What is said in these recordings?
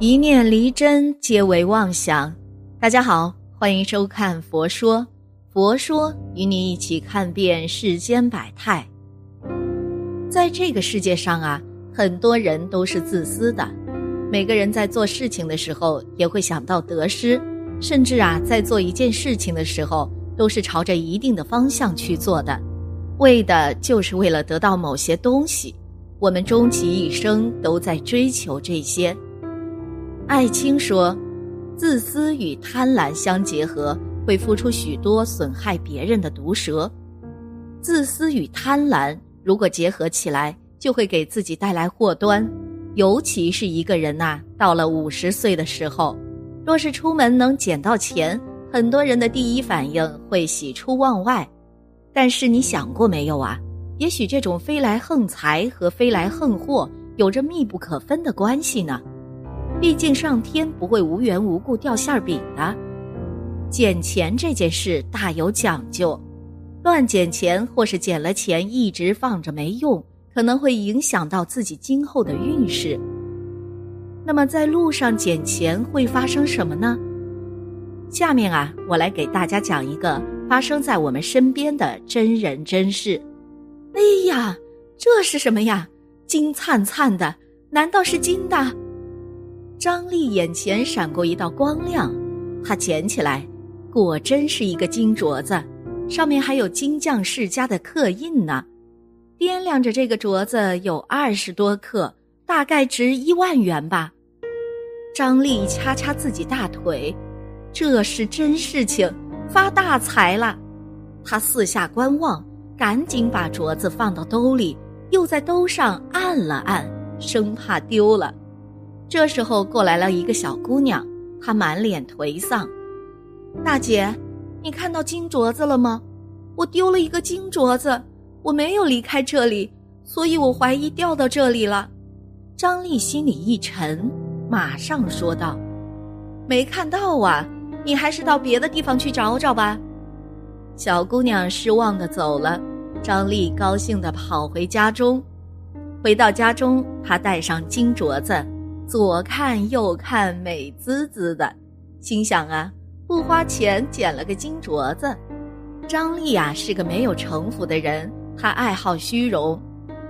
一念离真，皆为妄想。大家好，欢迎收看《佛说》，佛说与你一起看遍世间百态。在这个世界上啊，很多人都是自私的。每个人在做事情的时候，也会想到得失，甚至啊，在做一件事情的时候，都是朝着一定的方向去做的，为的就是为了得到某些东西。我们终其一生都在追求这些。艾青说：“自私与贪婪相结合，会付出许多损害别人的毒蛇。自私与贪婪如果结合起来，就会给自己带来祸端。尤其是一个人呐，到了五十岁的时候，若是出门能捡到钱，很多人的第一反应会喜出望外。但是你想过没有啊？也许这种飞来横财和飞来横祸有着密不可分的关系呢。”毕竟上天不会无缘无故掉馅儿饼的，捡钱这件事大有讲究，乱捡钱或是捡了钱一直放着没用，可能会影响到自己今后的运势。那么在路上捡钱会发生什么呢？下面啊，我来给大家讲一个发生在我们身边的真人真事。哎呀，这是什么呀？金灿灿的，难道是金的？张丽眼前闪过一道光亮，她捡起来，果真是一个金镯子，上面还有金匠世家的刻印呢。掂量着这个镯子有二十多克，大概值一万元吧。张丽掐掐自己大腿，这是真事情，发大财了。她四下观望，赶紧把镯子放到兜里，又在兜上按了按，生怕丢了。这时候过来了一个小姑娘，她满脸颓丧。大姐，你看到金镯子了吗？我丢了一个金镯子，我没有离开这里，所以我怀疑掉到这里了。张丽心里一沉，马上说道：“没看到啊，你还是到别的地方去找找吧。”小姑娘失望的走了，张丽高兴的跑回家中。回到家中，她戴上金镯子。左看右看，美滋滋的，心想啊，不花钱捡了个金镯子。张丽啊是个没有城府的人，她爱好虚荣。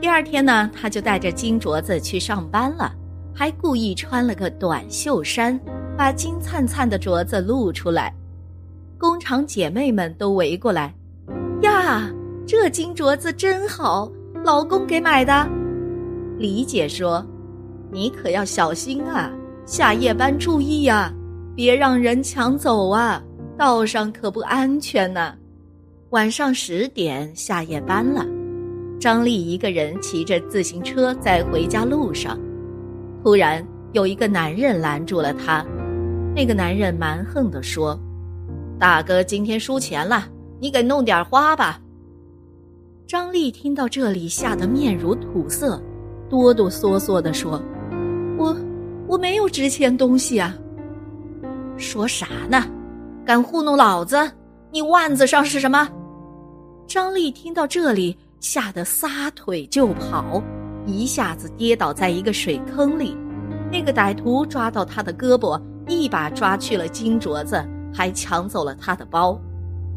第二天呢，她就带着金镯子去上班了，还故意穿了个短袖衫，把金灿灿的镯子露出来。工厂姐妹们都围过来，呀，这金镯子真好，老公给买的。李姐说。你可要小心啊！下夜班注意呀，别让人抢走啊！道上可不安全呢。晚上十点下夜班了，张丽一个人骑着自行车在回家路上，突然有一个男人拦住了他。那个男人蛮横地说：“大哥今天输钱了，你给弄点花吧。”张丽听到这里，吓得面如土色，哆哆嗦嗦地说。我我没有值钱东西啊！说啥呢？敢糊弄老子？你腕子上是什么？张丽听到这里，吓得撒腿就跑，一下子跌倒在一个水坑里。那个歹徒抓到他的胳膊，一把抓去了金镯子，还抢走了他的包。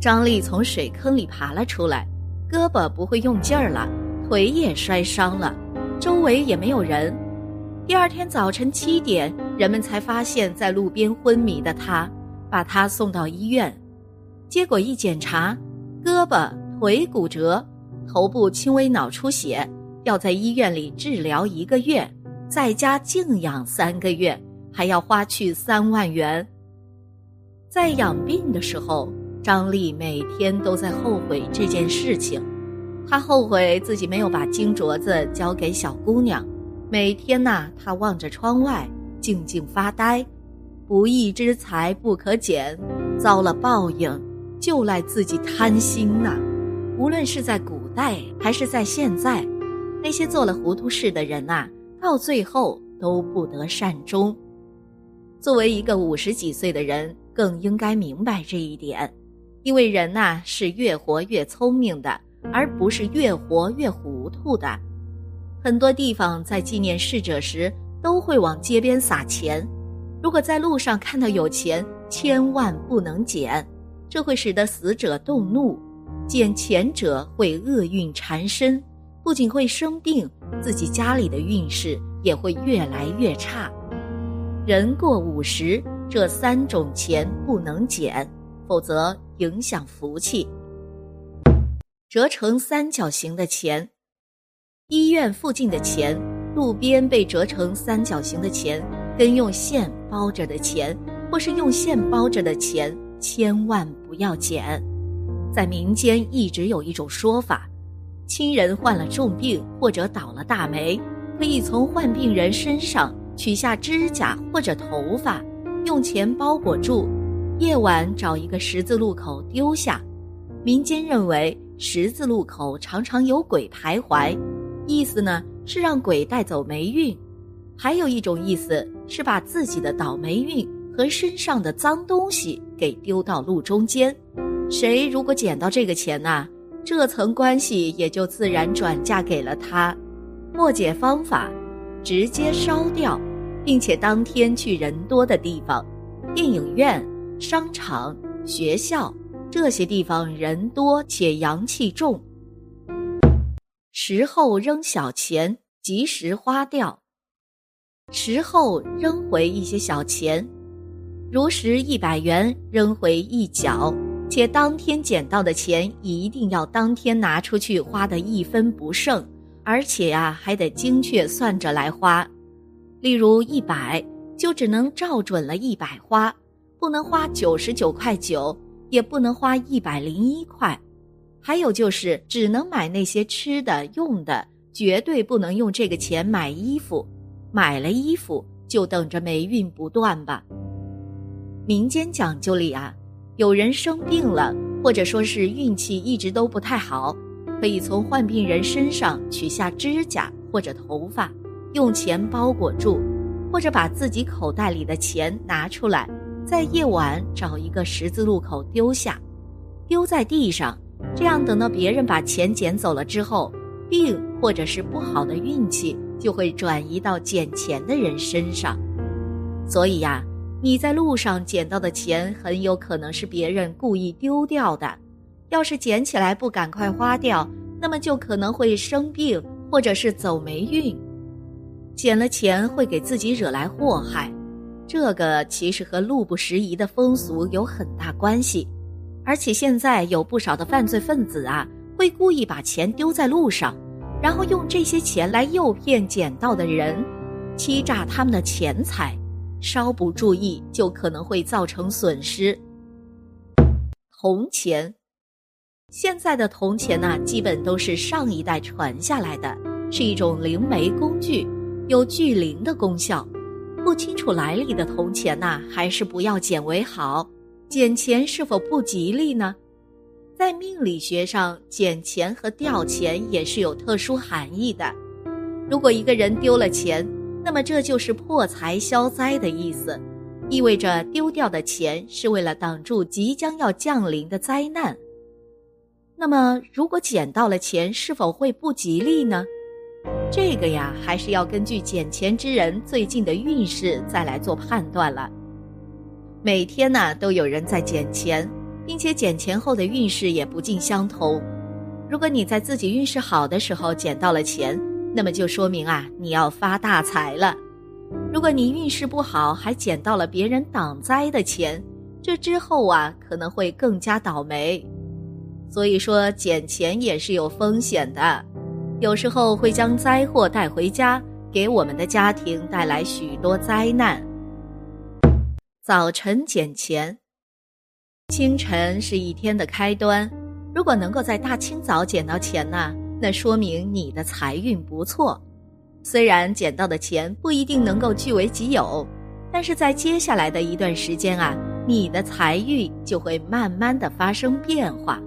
张丽从水坑里爬了出来，胳膊不会用劲儿了，腿也摔伤了，周围也没有人。第二天早晨七点，人们才发现，在路边昏迷的他，把他送到医院，结果一检查，胳膊腿骨折，头部轻微脑出血，要在医院里治疗一个月，在家静养三个月，还要花去三万元。在养病的时候，张丽每天都在后悔这件事情，她后悔自己没有把金镯子交给小姑娘。每天呐，他望着窗外，静静发呆。不义之财不可捡，遭了报应，就赖自己贪心呐。无论是在古代还是在现在，那些做了糊涂事的人呐，到最后都不得善终。作为一个五十几岁的人，更应该明白这一点，因为人呐是越活越聪明的，而不是越活越糊涂的。很多地方在纪念逝者时，都会往街边撒钱。如果在路上看到有钱，千万不能捡，这会使得死者动怒，捡钱者会厄运缠身，不仅会生病，自己家里的运势也会越来越差。人过五十，这三种钱不能捡，否则影响福气。折成三角形的钱，医院附近的钱，路边被折成三角形的钱，跟用线包着的钱，或是用线包着的钱，千万不要捡。在民间一直有一种说法，亲人患了重病或者倒了大霉，可以从患病人身上。取下指甲或者头发，用钱包裹住，夜晚找一个十字路口丢下。民间认为十字路口常常有鬼徘徊，意思呢是让鬼带走霉运。还有一种意思是把自己的倒霉运和身上的脏东西给丢到路中间。谁如果捡到这个钱呐，这层关系也就自然转嫁给了他。破解方法。直接烧掉，并且当天去人多的地方，电影院、商场、学校这些地方人多且阳气重。时候扔小钱，及时花掉。时候扔回一些小钱，如实一百元扔回一角，且当天捡到的钱一定要当天拿出去花的一分不剩。而且呀，还得精确算着来花，例如一百就只能照准了一百花，不能花九十九块九，也不能花一百零一块。还有就是，只能买那些吃的用的，绝对不能用这个钱买衣服。买了衣服就等着霉运不断吧。民间讲究里啊，有人生病了，或者说是运气一直都不太好。可以从患病人身上取下指甲或者头发，用钱包裹住，或者把自己口袋里的钱拿出来，在夜晚找一个十字路口丢下，丢在地上，这样等到别人把钱捡走了之后，病或者是不好的运气就会转移到捡钱的人身上。所以呀，你在路上捡到的钱很有可能是别人故意丢掉的。要是捡起来不赶快花掉，那么就可能会生病或者是走霉运。捡了钱会给自己惹来祸害，这个其实和路不拾遗的风俗有很大关系。而且现在有不少的犯罪分子啊，会故意把钱丢在路上，然后用这些钱来诱骗捡到的人，欺诈他们的钱财，稍不注意就可能会造成损失。铜钱。现在的铜钱呢，基本都是上一代传下来的，是一种灵媒工具，有聚灵的功效。不清楚来历的铜钱呐，还是不要捡为好。捡钱是否不吉利呢？在命理学上，捡钱和掉钱也是有特殊含义的。如果一个人丢了钱，那么这就是破财消灾的意思，意味着丢掉的钱是为了挡住即将要降临的灾难。那么，如果捡到了钱，是否会不吉利呢？这个呀，还是要根据捡钱之人最近的运势再来做判断了。每天呢，都有人在捡钱，并且捡钱后的运势也不尽相同。如果你在自己运势好的时候捡到了钱，那么就说明啊，你要发大财了。如果你运势不好，还捡到了别人挡灾的钱，这之后啊，可能会更加倒霉。所以说，捡钱也是有风险的，有时候会将灾祸带回家，给我们的家庭带来许多灾难。早晨捡钱，清晨是一天的开端。如果能够在大清早捡到钱呢，那说明你的财运不错。虽然捡到的钱不一定能够据为己有，但是在接下来的一段时间啊，你的财运就会慢慢的发生变化。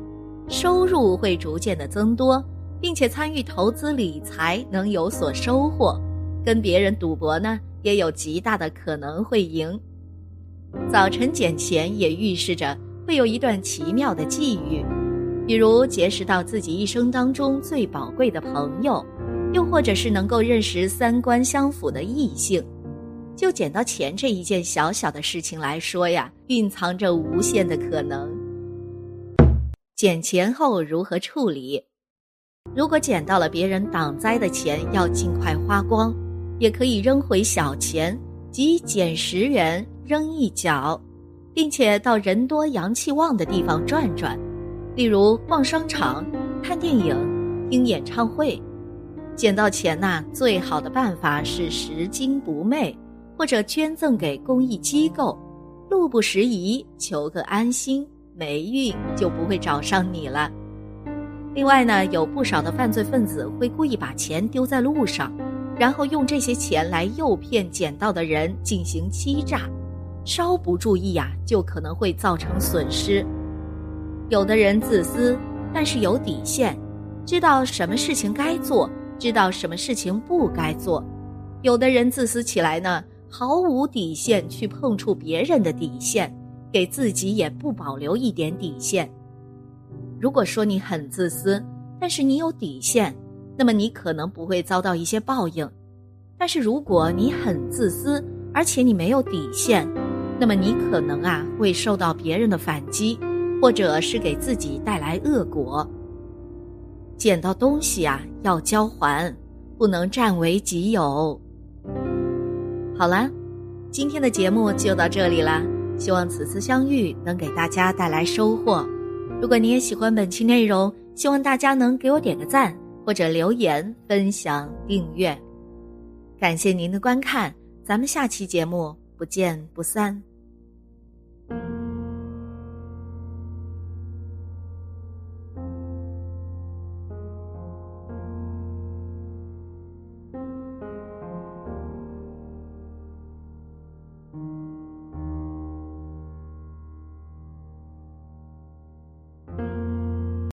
收入会逐渐的增多，并且参与投资理财能有所收获，跟别人赌博呢也有极大的可能会赢。早晨捡钱也预示着会有一段奇妙的际遇，比如结识到自己一生当中最宝贵的朋友，又或者是能够认识三观相符的异性。就捡到钱这一件小小的事情来说呀，蕴藏着无限的可能。捡钱后如何处理？如果捡到了别人挡灾的钱，要尽快花光，也可以扔回小钱，即捡十元扔一角，并且到人多阳气旺的地方转转，例如逛商场、看电影、听演唱会。捡到钱呐，最好的办法是拾金不昧。或者捐赠给公益机构，路不拾遗，求个安心，霉运就不会找上你了。另外呢，有不少的犯罪分子会故意把钱丢在路上，然后用这些钱来诱骗捡到的人进行欺诈，稍不注意呀，就可能会造成损失。有的人自私，但是有底线，知道什么事情该做，知道什么事情不该做；有的人自私起来呢。毫无底线去碰触别人的底线，给自己也不保留一点底线。如果说你很自私，但是你有底线，那么你可能不会遭到一些报应；但是如果你很自私，而且你没有底线，那么你可能啊会受到别人的反击，或者是给自己带来恶果。捡到东西啊要交还，不能占为己有。好了，今天的节目就到这里了。希望此次相遇能给大家带来收获。如果你也喜欢本期内容，希望大家能给我点个赞，或者留言、分享、订阅。感谢您的观看，咱们下期节目不见不散。